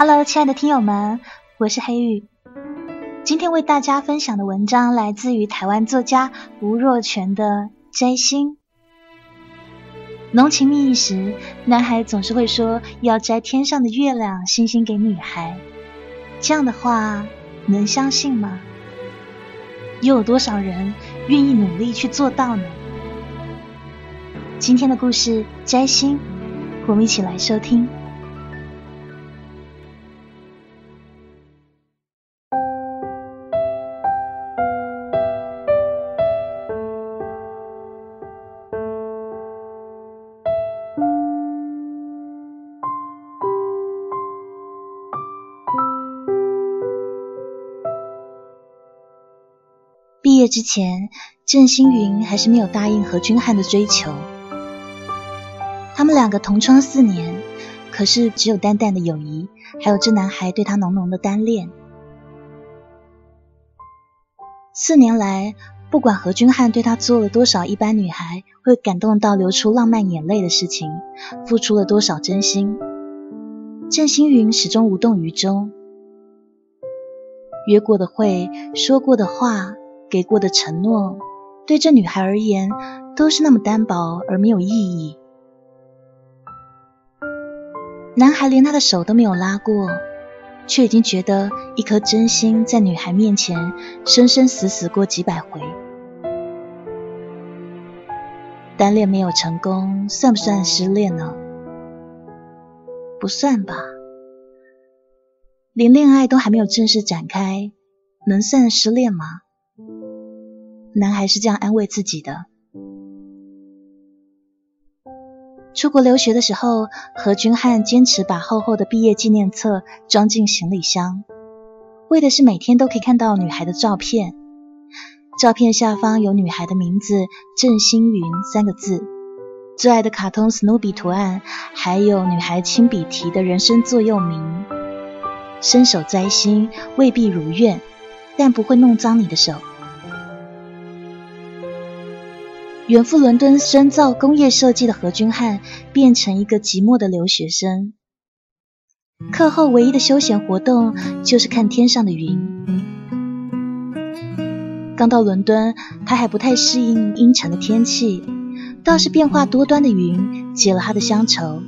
Hello，亲爱的听友们，我是黑玉。今天为大家分享的文章来自于台湾作家吴若泉的《摘星》。浓情蜜意时，男孩总是会说要摘天上的月亮、星星给女孩。这样的话，能相信吗？又有多少人愿意努力去做到呢？今天的故事《摘星》，我们一起来收听。之前，郑星云还是没有答应何君汉的追求。他们两个同窗四年，可是只有淡淡的友谊，还有这男孩对她浓浓的单恋。四年来，不管何君汉对她做了多少一般女孩会感动到流出浪漫眼泪的事情，付出了多少真心，郑星云始终无动于衷。约过的会，说过的话。给过的承诺，对这女孩而言都是那么单薄而没有意义。男孩连她的手都没有拉过，却已经觉得一颗真心在女孩面前生生死死过几百回。单恋没有成功，算不算失恋呢？不算吧，连恋爱都还没有正式展开，能算失恋吗？男孩是这样安慰自己的。出国留学的时候，何君汉坚持把厚厚的毕业纪念册装进行李箱，为的是每天都可以看到女孩的照片。照片下方有女孩的名字“郑星云”三个字，最爱的卡通史努比图案，还有女孩亲笔题的人生座右铭：“伸手摘星未必如愿，但不会弄脏你的手。”远赴伦敦深造工业设计的何君汉，变成一个寂寞的留学生。课后唯一的休闲活动就是看天上的云。刚到伦敦，他还不太适应阴沉的天气，倒是变化多端的云解了他的乡愁。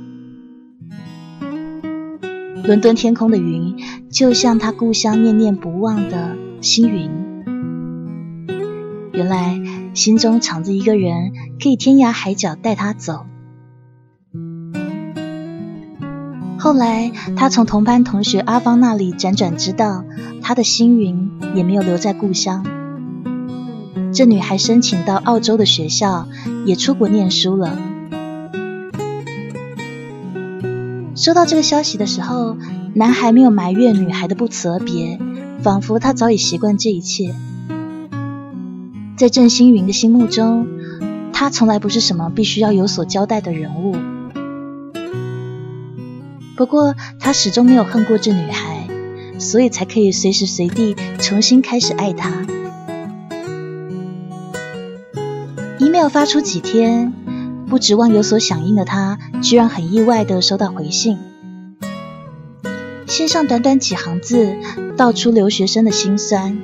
伦敦天空的云，就像他故乡念念不忘的星云。原来。心中藏着一个人，可以天涯海角带他走。后来，他从同班同学阿芳那里辗转知道，他的星云也没有留在故乡。这女孩申请到澳洲的学校，也出国念书了。收到这个消息的时候，男孩没有埋怨女孩的不辞而别，仿佛他早已习惯这一切。在郑星云的心目中，他从来不是什么必须要有所交代的人物。不过，他始终没有恨过这女孩，所以才可以随时随地重新开始爱她。email 发出几天，不指望有所响应的他，居然很意外的收到回信。信上短短几行字，道出留学生的心酸。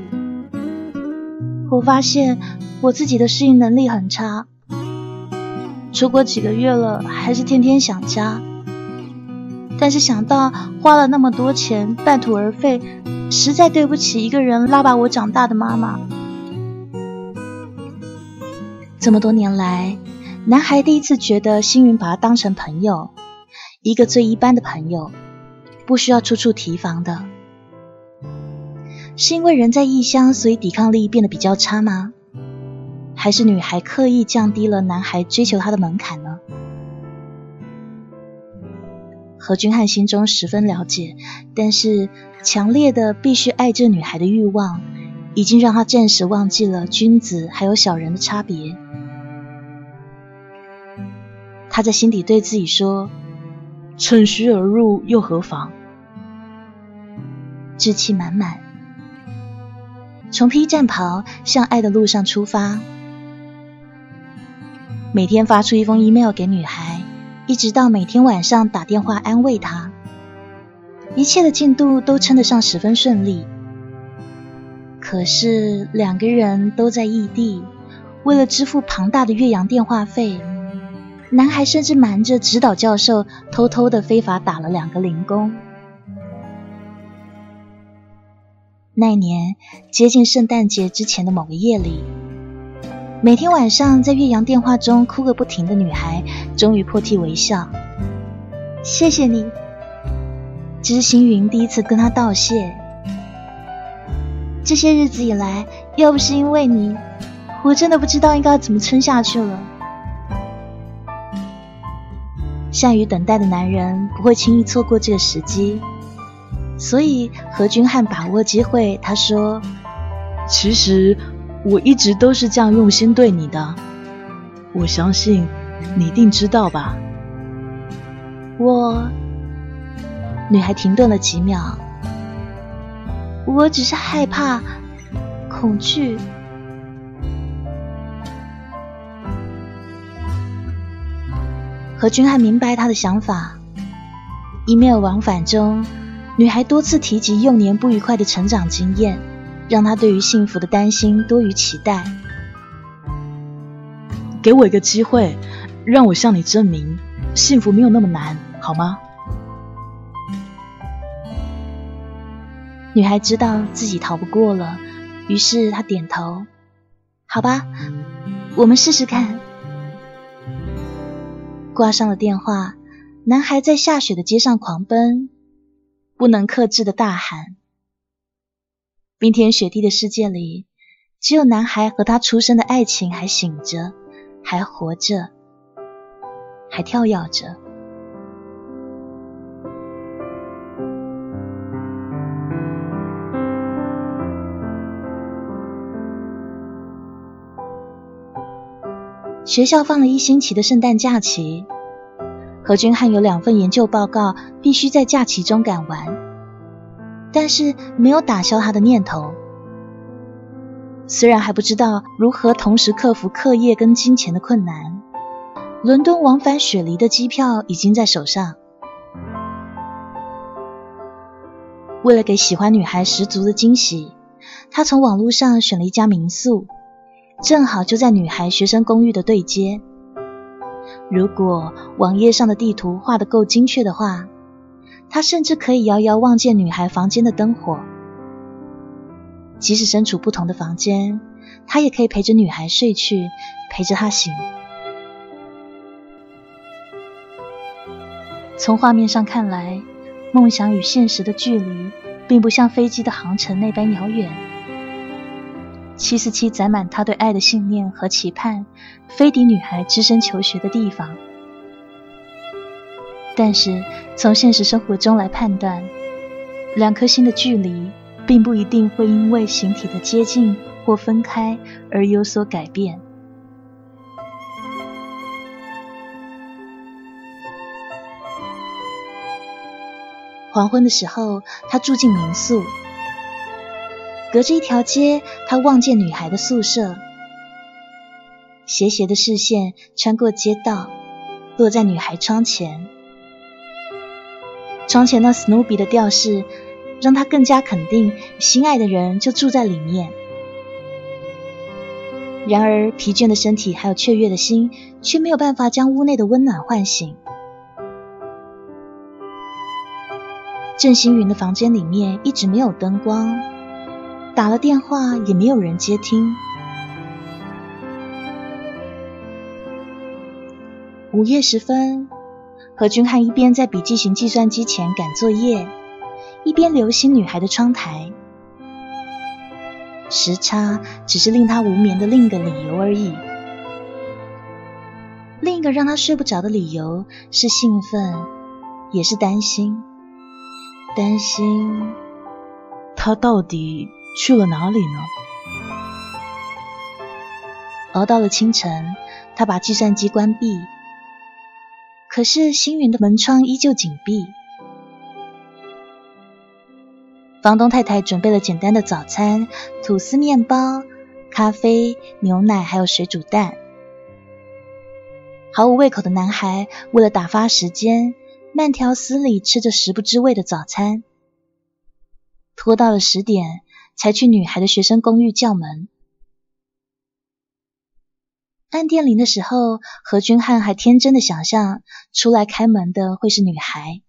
我发现我自己的适应能力很差，出国几个月了，还是天天想家。但是想到花了那么多钱半途而废，实在对不起一个人拉把我长大的妈妈。这么多年来，男孩第一次觉得星云把他当成朋友，一个最一般的朋友，不需要处处提防的。是因为人在异乡，所以抵抗力变得比较差吗？还是女孩刻意降低了男孩追求她的门槛呢？何君汉心中十分了解，但是强烈的必须爱这女孩的欲望，已经让他暂时忘记了君子还有小人的差别。他在心底对自己说：“趁虚而入又何妨？”志气满满。从披战袍向爱的路上出发，每天发出一封 email 给女孩，一直到每天晚上打电话安慰她。一切的进度都称得上十分顺利。可是两个人都在异地，为了支付庞大的岳阳电话费，男孩甚至瞒着指导教授，偷偷的非法打了两个零工。那年接近圣诞节之前的某个夜里，每天晚上在岳阳电话中哭个不停的女孩，终于破涕为笑。谢谢你，这是星云第一次跟他道谢。这些日子以来，要不是因为你，我真的不知道应该怎么撑下去了。善于等待的男人不会轻易错过这个时机，所以何君汉把握机会，他说：“其实我一直都是这样用心对你的，我相信你一定知道吧。”我，女孩停顿了几秒。我只是害怕，恐惧。何君汉明白他的想法。email 往返中，女孩多次提及幼年不愉快的成长经验，让她对于幸福的担心多于期待。给我一个机会，让我向你证明，幸福没有那么难。好吗？女孩知道自己逃不过了，于是她点头。好吧，我们试试看。挂上了电话，男孩在下雪的街上狂奔，不能克制的大喊。冰天雪地的世界里，只有男孩和他出生的爱情还醒着，还活着，还跳跃着。学校放了一星期的圣诞假期，何君汉有两份研究报告必须在假期中赶完，但是没有打消他的念头。虽然还不知道如何同时克服课业跟金钱的困难，伦敦往返雪梨的机票已经在手上。为了给喜欢女孩十足的惊喜，他从网络上选了一家民宿。正好就在女孩学生公寓的对街。如果网页上的地图画得够精确的话，他甚至可以遥遥望见女孩房间的灯火。即使身处不同的房间，他也可以陪着女孩睡去，陪着她醒。从画面上看来，梦想与现实的距离，并不像飞机的航程那般遥远。七四七载满他对爱的信念和期盼，飞抵女孩只身求学的地方。但是从现实生活中来判断，两颗心的距离并不一定会因为形体的接近或分开而有所改变。黄昏的时候，他住进民宿。隔着一条街，他望见女孩的宿舍，斜斜的视线穿过街道，落在女孩窗前。窗前那史努比的吊饰，让他更加肯定心爱的人就住在里面。然而，疲倦的身体还有雀跃的心，却没有办法将屋内的温暖唤醒。郑星云的房间里面一直没有灯光。打了电话也没有人接听。午夜时分，何君汉一边在笔记型计算机前赶作业，一边留心女孩的窗台。时差只是令他无眠的另一个理由而已。另一个让他睡不着的理由是兴奋，也是担心。担心他到底。去了哪里呢？熬到了清晨，他把计算机关闭，可是星云的门窗依旧紧闭。房东太太准备了简单的早餐：吐司、面包、咖啡、牛奶，还有水煮蛋。毫无胃口的男孩为了打发时间，慢条斯理吃着食不知味的早餐。拖到了十点才去女孩的学生公寓叫门。按电铃的时候，何君汉还天真的想象出来开门的会是女孩，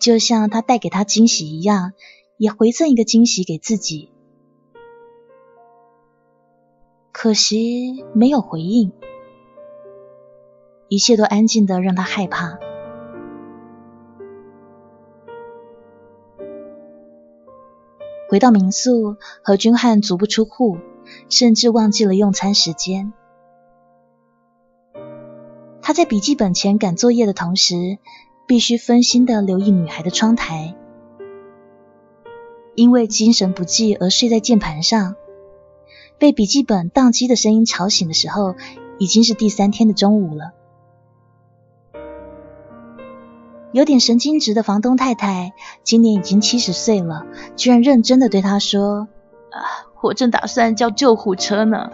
就像他带给他惊喜一样，也回赠一个惊喜给自己。可惜没有回应，一切都安静的让他害怕。回到民宿，何君汉足不出户，甚至忘记了用餐时间。他在笔记本前赶作业的同时，必须分心的留意女孩的窗台，因为精神不济而睡在键盘上。被笔记本宕机的声音吵醒的时候，已经是第三天的中午了。有点神经质的房东太太，今年已经七十岁了，居然认真的对他说：“啊，我正打算叫救护车呢。”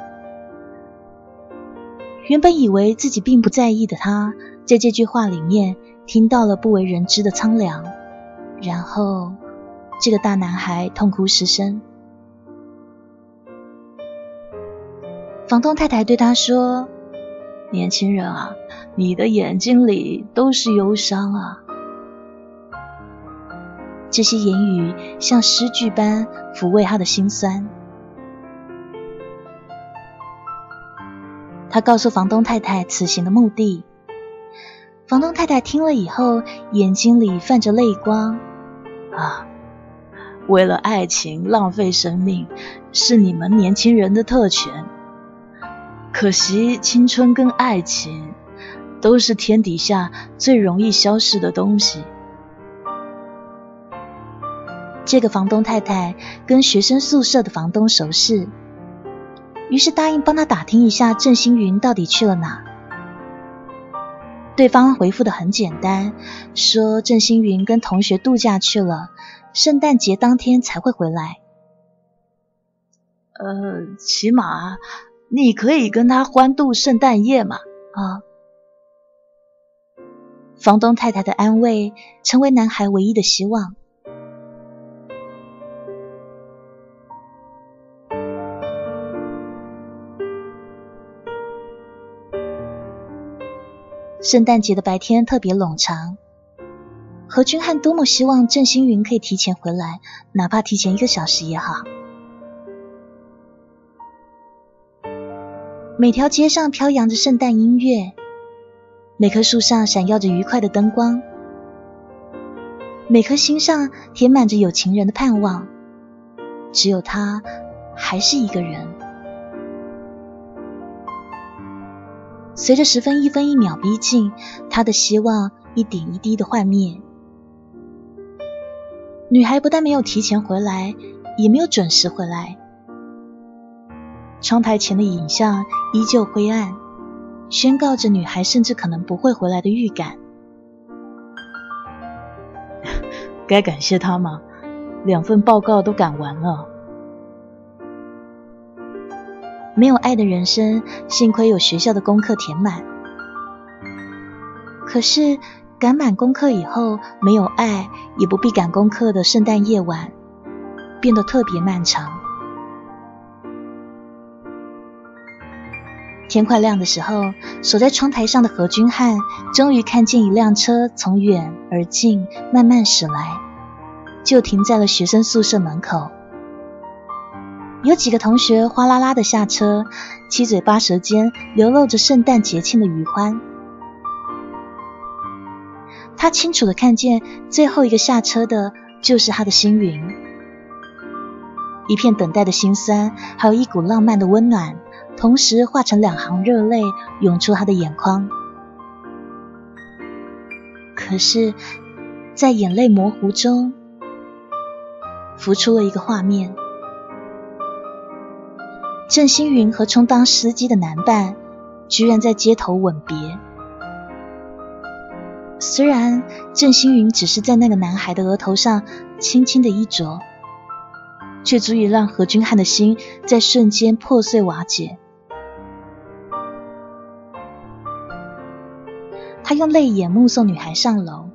原本以为自己并不在意的他，在这句话里面听到了不为人知的苍凉，然后这个大男孩痛哭失声。房东太太对他说：“年轻人啊，你的眼睛里都是忧伤啊。”这些言语像诗句般抚慰他的心酸。他告诉房东太太此行的目的。房东太太听了以后，眼睛里泛着泪光。啊，为了爱情浪费生命，是你们年轻人的特权。可惜，青春跟爱情都是天底下最容易消逝的东西。这个房东太太跟学生宿舍的房东熟识，于是答应帮他打听一下郑星云到底去了哪。对方回复的很简单，说郑星云跟同学度假去了，圣诞节当天才会回来。呃，起码。你可以跟他欢度圣诞夜嘛？啊！房东太太的安慰成为男孩唯一的希望。圣诞节的白天特别冗长，何君汉多么希望郑星云可以提前回来，哪怕提前一个小时也好。每条街上飘扬着圣诞音乐，每棵树上闪耀着愉快的灯光，每颗心上填满着有情人的盼望。只有他还是一个人。随着时分一分一秒逼近，他的希望一点一滴的幻灭。女孩不但没有提前回来，也没有准时回来。窗台前的影像依旧灰暗，宣告着女孩甚至可能不会回来的预感。该感谢他吗？两份报告都赶完了。没有爱的人生，幸亏有学校的功课填满。可是赶满功课以后，没有爱也不必赶功课的圣诞夜晚，变得特别漫长。天快亮的时候，守在窗台上的何君汉终于看见一辆车从远而近慢慢驶来，就停在了学生宿舍门口。有几个同学哗啦啦的下车，七嘴八舌间流露着圣诞节庆的余欢。他清楚的看见最后一个下车的就是他的星云，一片等待的心酸，还有一股浪漫的温暖。同时化成两行热泪涌出他的眼眶，可是，在眼泪模糊中，浮出了一个画面：郑星云和充当司机的男伴居然在街头吻别。虽然郑星云只是在那个男孩的额头上轻轻的一啄，却足以让何君汉的心在瞬间破碎瓦解。他用泪眼目送女孩上楼。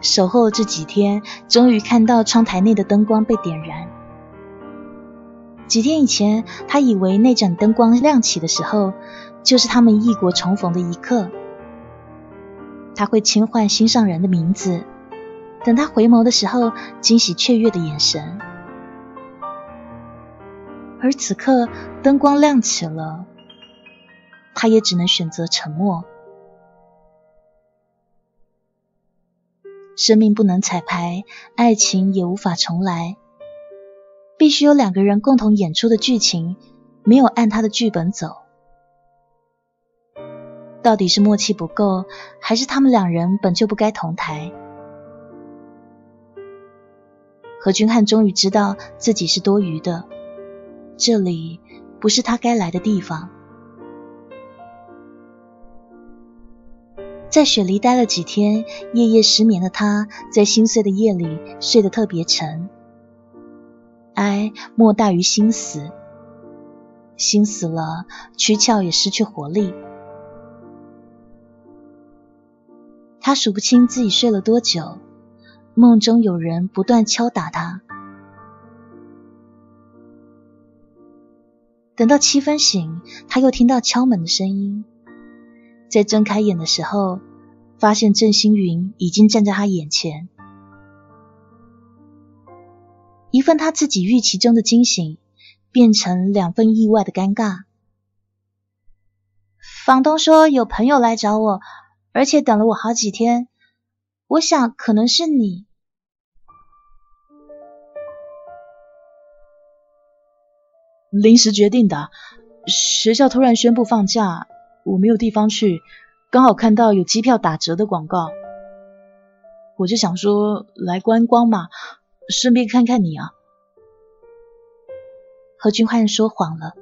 守候了这几天，终于看到窗台内的灯光被点燃。几天以前，他以为那盏灯光亮起的时候，就是他们异国重逢的一刻。他会轻唤心上人的名字，等他回眸的时候，惊喜雀跃的眼神。而此刻，灯光亮起了，他也只能选择沉默。生命不能彩排，爱情也无法重来。必须有两个人共同演出的剧情，没有按他的剧本走。到底是默契不够，还是他们两人本就不该同台？何君汉终于知道自己是多余的，这里不是他该来的地方。在雪梨待了几天，夜夜失眠的他，在心碎的夜里睡得特别沉。哀莫大于心死，心死了，躯壳也失去活力。他数不清自己睡了多久，梦中有人不断敲打他。等到七分醒，他又听到敲门的声音。在睁开眼的时候，发现郑星云已经站在他眼前。一份他自己预期中的惊醒，变成两份意外的尴尬。房东说有朋友来找我，而且等了我好几天。我想可能是你。临时决定的，学校突然宣布放假。我没有地方去，刚好看到有机票打折的广告，我就想说来观光嘛，顺便看看你啊。何君汉说谎了，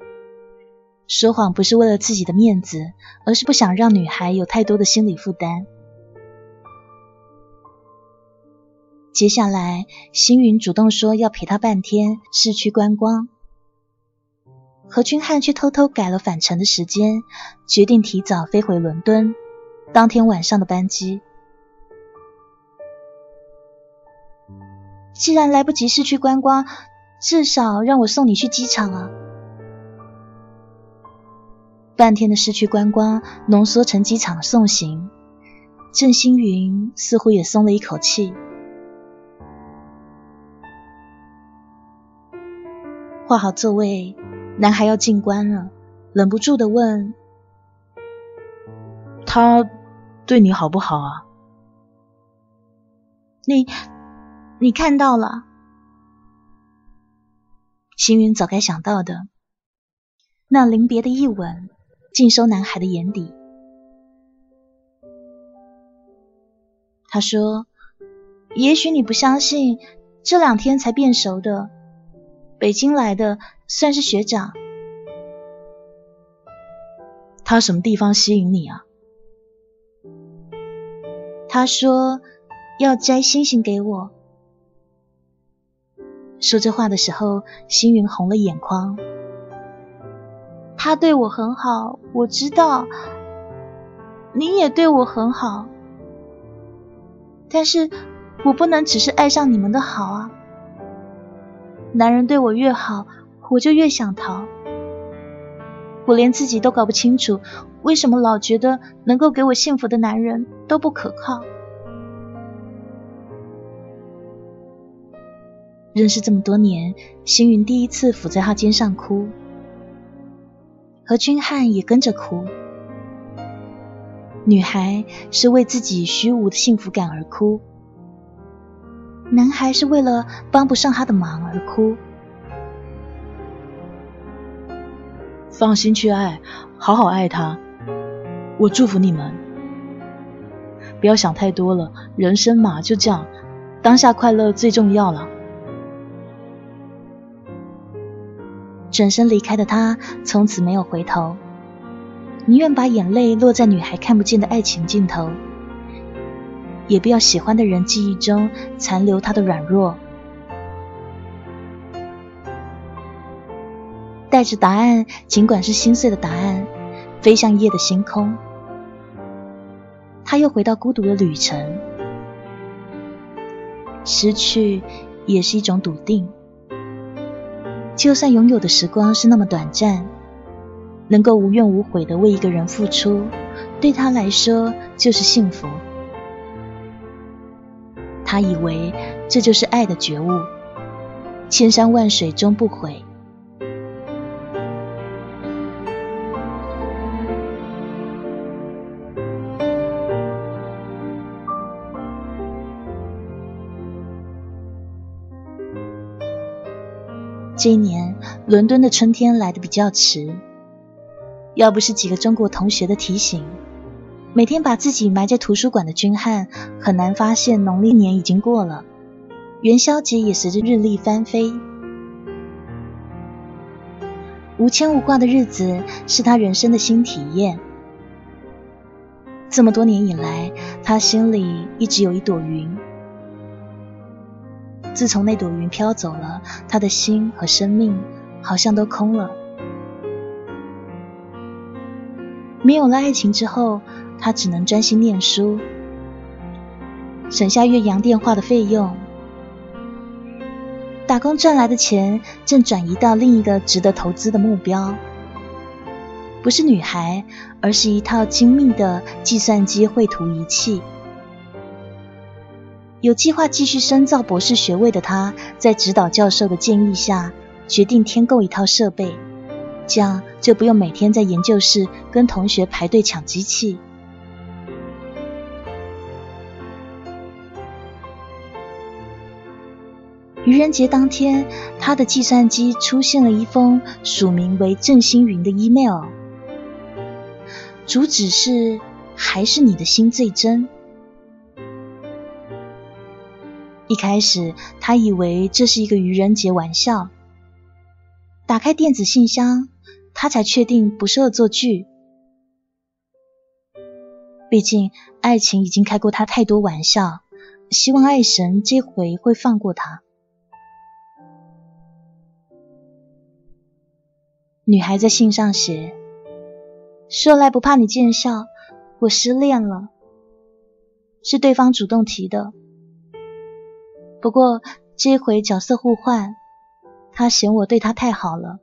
说谎不是为了自己的面子，而是不想让女孩有太多的心理负担。接下来，星云主动说要陪他半天，市区观光。何君汉却偷偷改了返程的时间，决定提早飞回伦敦，当天晚上的班机。既然来不及市区观光，至少让我送你去机场啊！半天的市区观光浓缩成机场送行，郑星云似乎也松了一口气。画好座位。男孩要进关了，忍不住的问：“他对你好不好啊？”你，你看到了？星云早该想到的，那临别的一吻，尽收男孩的眼底。他说：“也许你不相信，这两天才变熟的。”北京来的算是学长，他什么地方吸引你啊？他说要摘星星给我。说这话的时候，星云红了眼眶。他对我很好，我知道，你也对我很好，但是我不能只是爱上你们的好啊。男人对我越好，我就越想逃。我连自己都搞不清楚，为什么老觉得能够给我幸福的男人都不可靠。认识这么多年，星云第一次伏在他肩上哭，何君汉也跟着哭。女孩是为自己虚无的幸福感而哭。男孩是为了帮不上他的忙而哭。放心去爱，好好爱他。我祝福你们。不要想太多了，人生嘛就这样，当下快乐最重要了。转身离开的他，从此没有回头，宁愿把眼泪落在女孩看不见的爱情尽头。也不要喜欢的人记忆中残留他的软弱，带着答案，尽管是心碎的答案，飞向夜的星空。他又回到孤独的旅程，失去也是一种笃定。就算拥有的时光是那么短暂，能够无怨无悔的为一个人付出，对他来说就是幸福。他以为这就是爱的觉悟，千山万水终不悔。这一年，伦敦的春天来得比较迟。要不是几个中国同学的提醒，每天把自己埋在图书馆的君汉，很难发现农历年已经过了，元宵节也随着日历翻飞。无牵无挂的日子是他人生的新体验。这么多年以来，他心里一直有一朵云。自从那朵云飘走了，他的心和生命好像都空了。没有了爱情之后，他只能专心念书，省下岳阳电话的费用。打工赚来的钱正转移到另一个值得投资的目标，不是女孩，而是一套精密的计算机绘图仪器。有计划继续深造博士学位的他，在指导教授的建议下，决定添购一套设备，这样就不用每天在研究室跟同学排队抢机器。愚人节当天，他的计算机出现了一封署名为郑星云的 email，主旨是：还是你的心最真。一开始，他以为这是一个愚人节玩笑。打开电子信箱，他才确定不是恶作剧。毕竟，爱情已经开过他太多玩笑，希望爱神这回会放过他。女孩在信上写：“说来不怕你见笑，我失恋了，是对方主动提的。”不过这回角色互换，他嫌我对他太好了。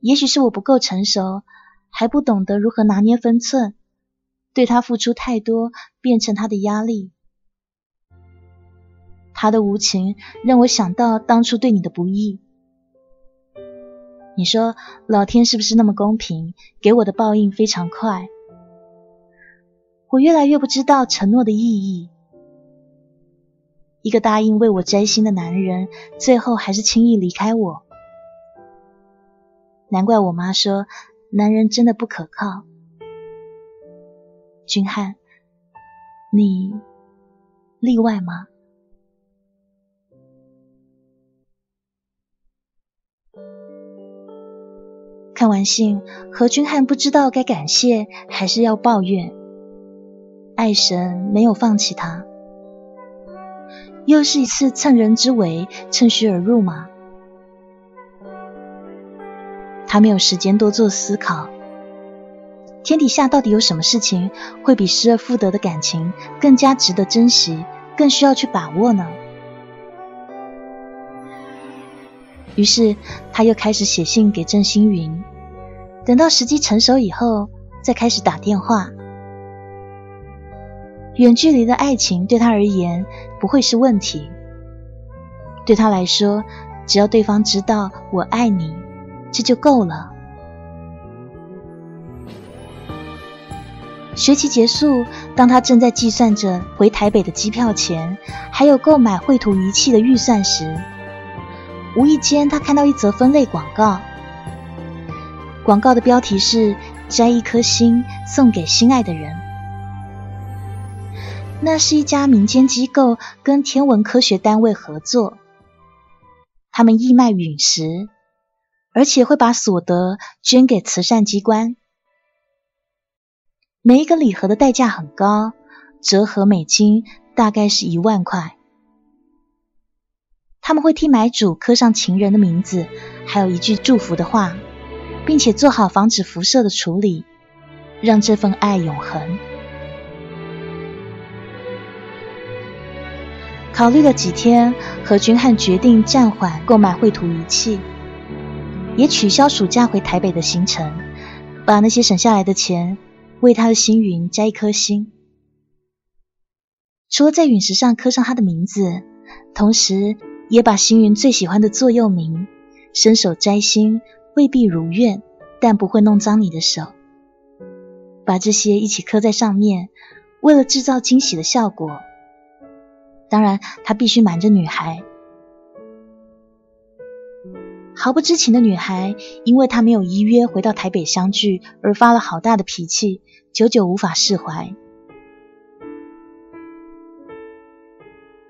也许是我不够成熟，还不懂得如何拿捏分寸，对他付出太多，变成他的压力。他的无情让我想到当初对你的不易。你说老天是不是那么公平，给我的报应非常快？我越来越不知道承诺的意义。一个答应为我摘星的男人，最后还是轻易离开我。难怪我妈说，男人真的不可靠。君汉，你例外吗？看完信，何君汉不知道该感谢还是要抱怨。爱神没有放弃他。又是一次趁人之危，趁虚而入吗？他没有时间多做思考。天底下到底有什么事情会比失而复得的感情更加值得珍惜，更需要去把握呢？于是他又开始写信给郑星云，等到时机成熟以后，再开始打电话。远距离的爱情对他而言不会是问题。对他来说，只要对方知道我爱你，这就够了。学期结束，当他正在计算着回台北的机票钱，还有购买绘图仪器的预算时，无意间他看到一则分类广告。广告的标题是“摘一颗心送给心爱的人”。那是一家民间机构跟天文科学单位合作，他们义卖陨石，而且会把所得捐给慈善机关。每一个礼盒的代价很高，折合美金大概是一万块。他们会替买主刻上情人的名字，还有一句祝福的话，并且做好防止辐射的处理，让这份爱永恒。考虑了几天，何君汉决定暂缓购买绘图仪器，也取消暑假回台北的行程，把那些省下来的钱为他的星云摘一颗星。除了在陨石上刻上他的名字，同时也把星云最喜欢的座右铭“伸手摘星未必如愿，但不会弄脏你的手”，把这些一起刻在上面，为了制造惊喜的效果。当然，他必须瞒着女孩。毫不知情的女孩，因为他没有依约回到台北相聚，而发了好大的脾气，久久无法释怀。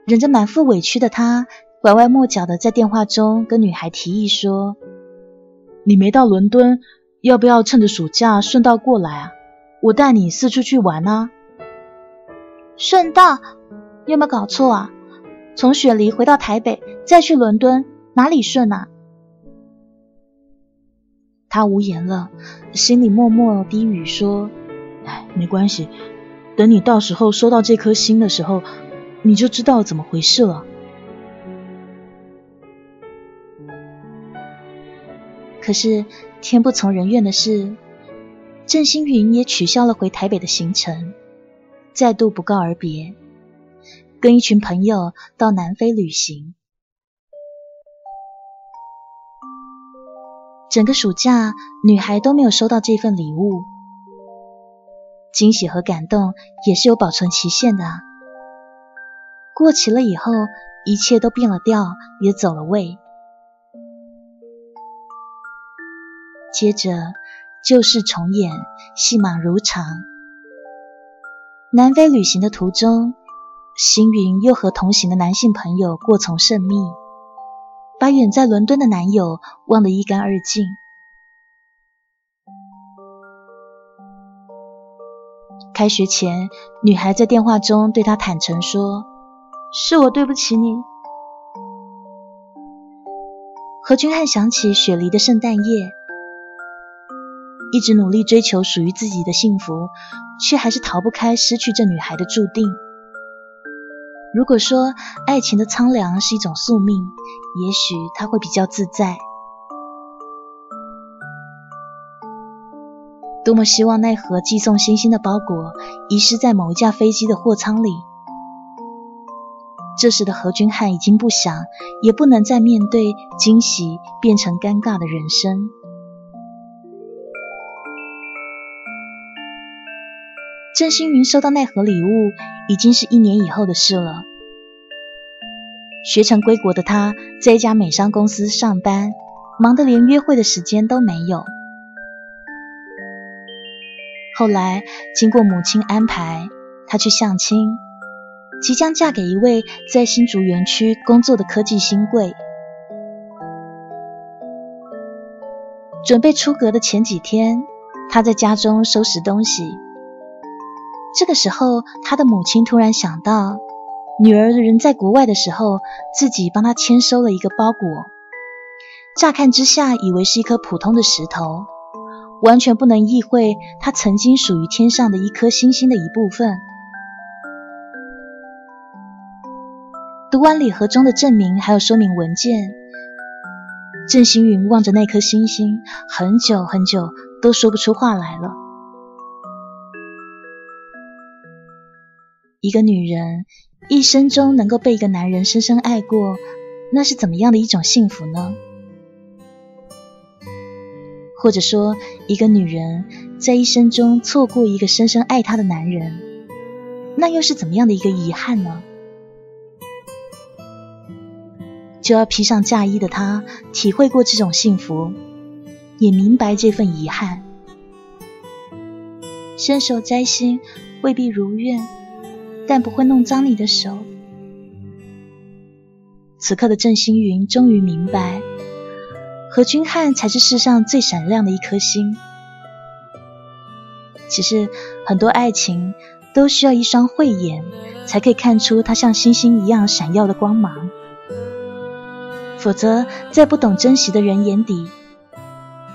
忍着满腹委屈的他，拐弯抹角的在电话中跟女孩提议说：“你没到伦敦，要不要趁着暑假顺道过来啊？我带你四处去玩啊。”顺道。有没有搞错啊？从雪梨回到台北，再去伦敦，哪里顺啊？他无言了，心里默默低语说：“哎，没关系，等你到时候收到这颗星的时候，你就知道怎么回事了。”可是天不从人愿的是，郑星云也取消了回台北的行程，再度不告而别。跟一群朋友到南非旅行，整个暑假女孩都没有收到这份礼物。惊喜和感动也是有保存期限的，过期了以后，一切都变了调，也走了味。接着旧事重演，戏码如常。南非旅行的途中。星云又和同行的男性朋友过从甚密，把远在伦敦的男友忘得一干二净。开学前，女孩在电话中对他坦诚说：“是我对不起你。”何君汉想起雪梨的圣诞夜，一直努力追求属于自己的幸福，却还是逃不开失去这女孩的注定。如果说爱情的苍凉是一种宿命，也许他会比较自在。多么希望奈何寄送星星的包裹遗失在某一架飞机的货舱里。这时的何君汉已经不想，也不能再面对惊喜变成尴尬的人生。郑星云收到那盒礼物，已经是一年以后的事了。学成归国的他，在一家美商公司上班，忙得连约会的时间都没有。后来经过母亲安排，他去相亲，即将嫁给一位在新竹园区工作的科技新贵。准备出阁的前几天，他在家中收拾东西。这个时候，他的母亲突然想到，女儿人在国外的时候，自己帮她签收了一个包裹。乍看之下，以为是一颗普通的石头，完全不能意会它曾经属于天上的一颗星星的一部分。读完礼盒中的证明还有说明文件，郑星云望着那颗星星，很久很久都说不出话来了。一个女人一生中能够被一个男人深深爱过，那是怎么样的一种幸福呢？或者说，一个女人在一生中错过一个深深爱她的男人，那又是怎么样的一个遗憾呢？就要披上嫁衣的她，体会过这种幸福，也明白这份遗憾。伸手摘星，未必如愿。但不会弄脏你的手。此刻的郑星云终于明白，何君汉才是世上最闪亮的一颗星。其实，很多爱情都需要一双慧眼，才可以看出它像星星一样闪耀的光芒。否则，在不懂珍惜的人眼底，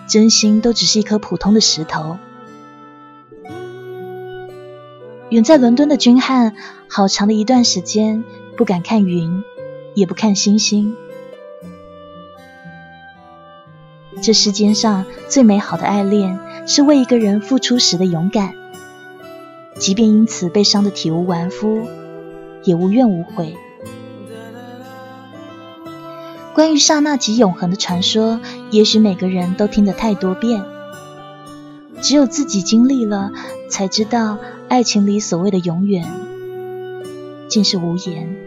真心都只是一颗普通的石头。远在伦敦的君汉，好长的一段时间不敢看云，也不看星星。这世间上最美好的爱恋，是为一个人付出时的勇敢，即便因此被伤得体无完肤，也无怨无悔。关于刹那即永恒的传说，也许每个人都听得太多遍，只有自己经历了，才知道爱情里所谓的永远，竟是无言。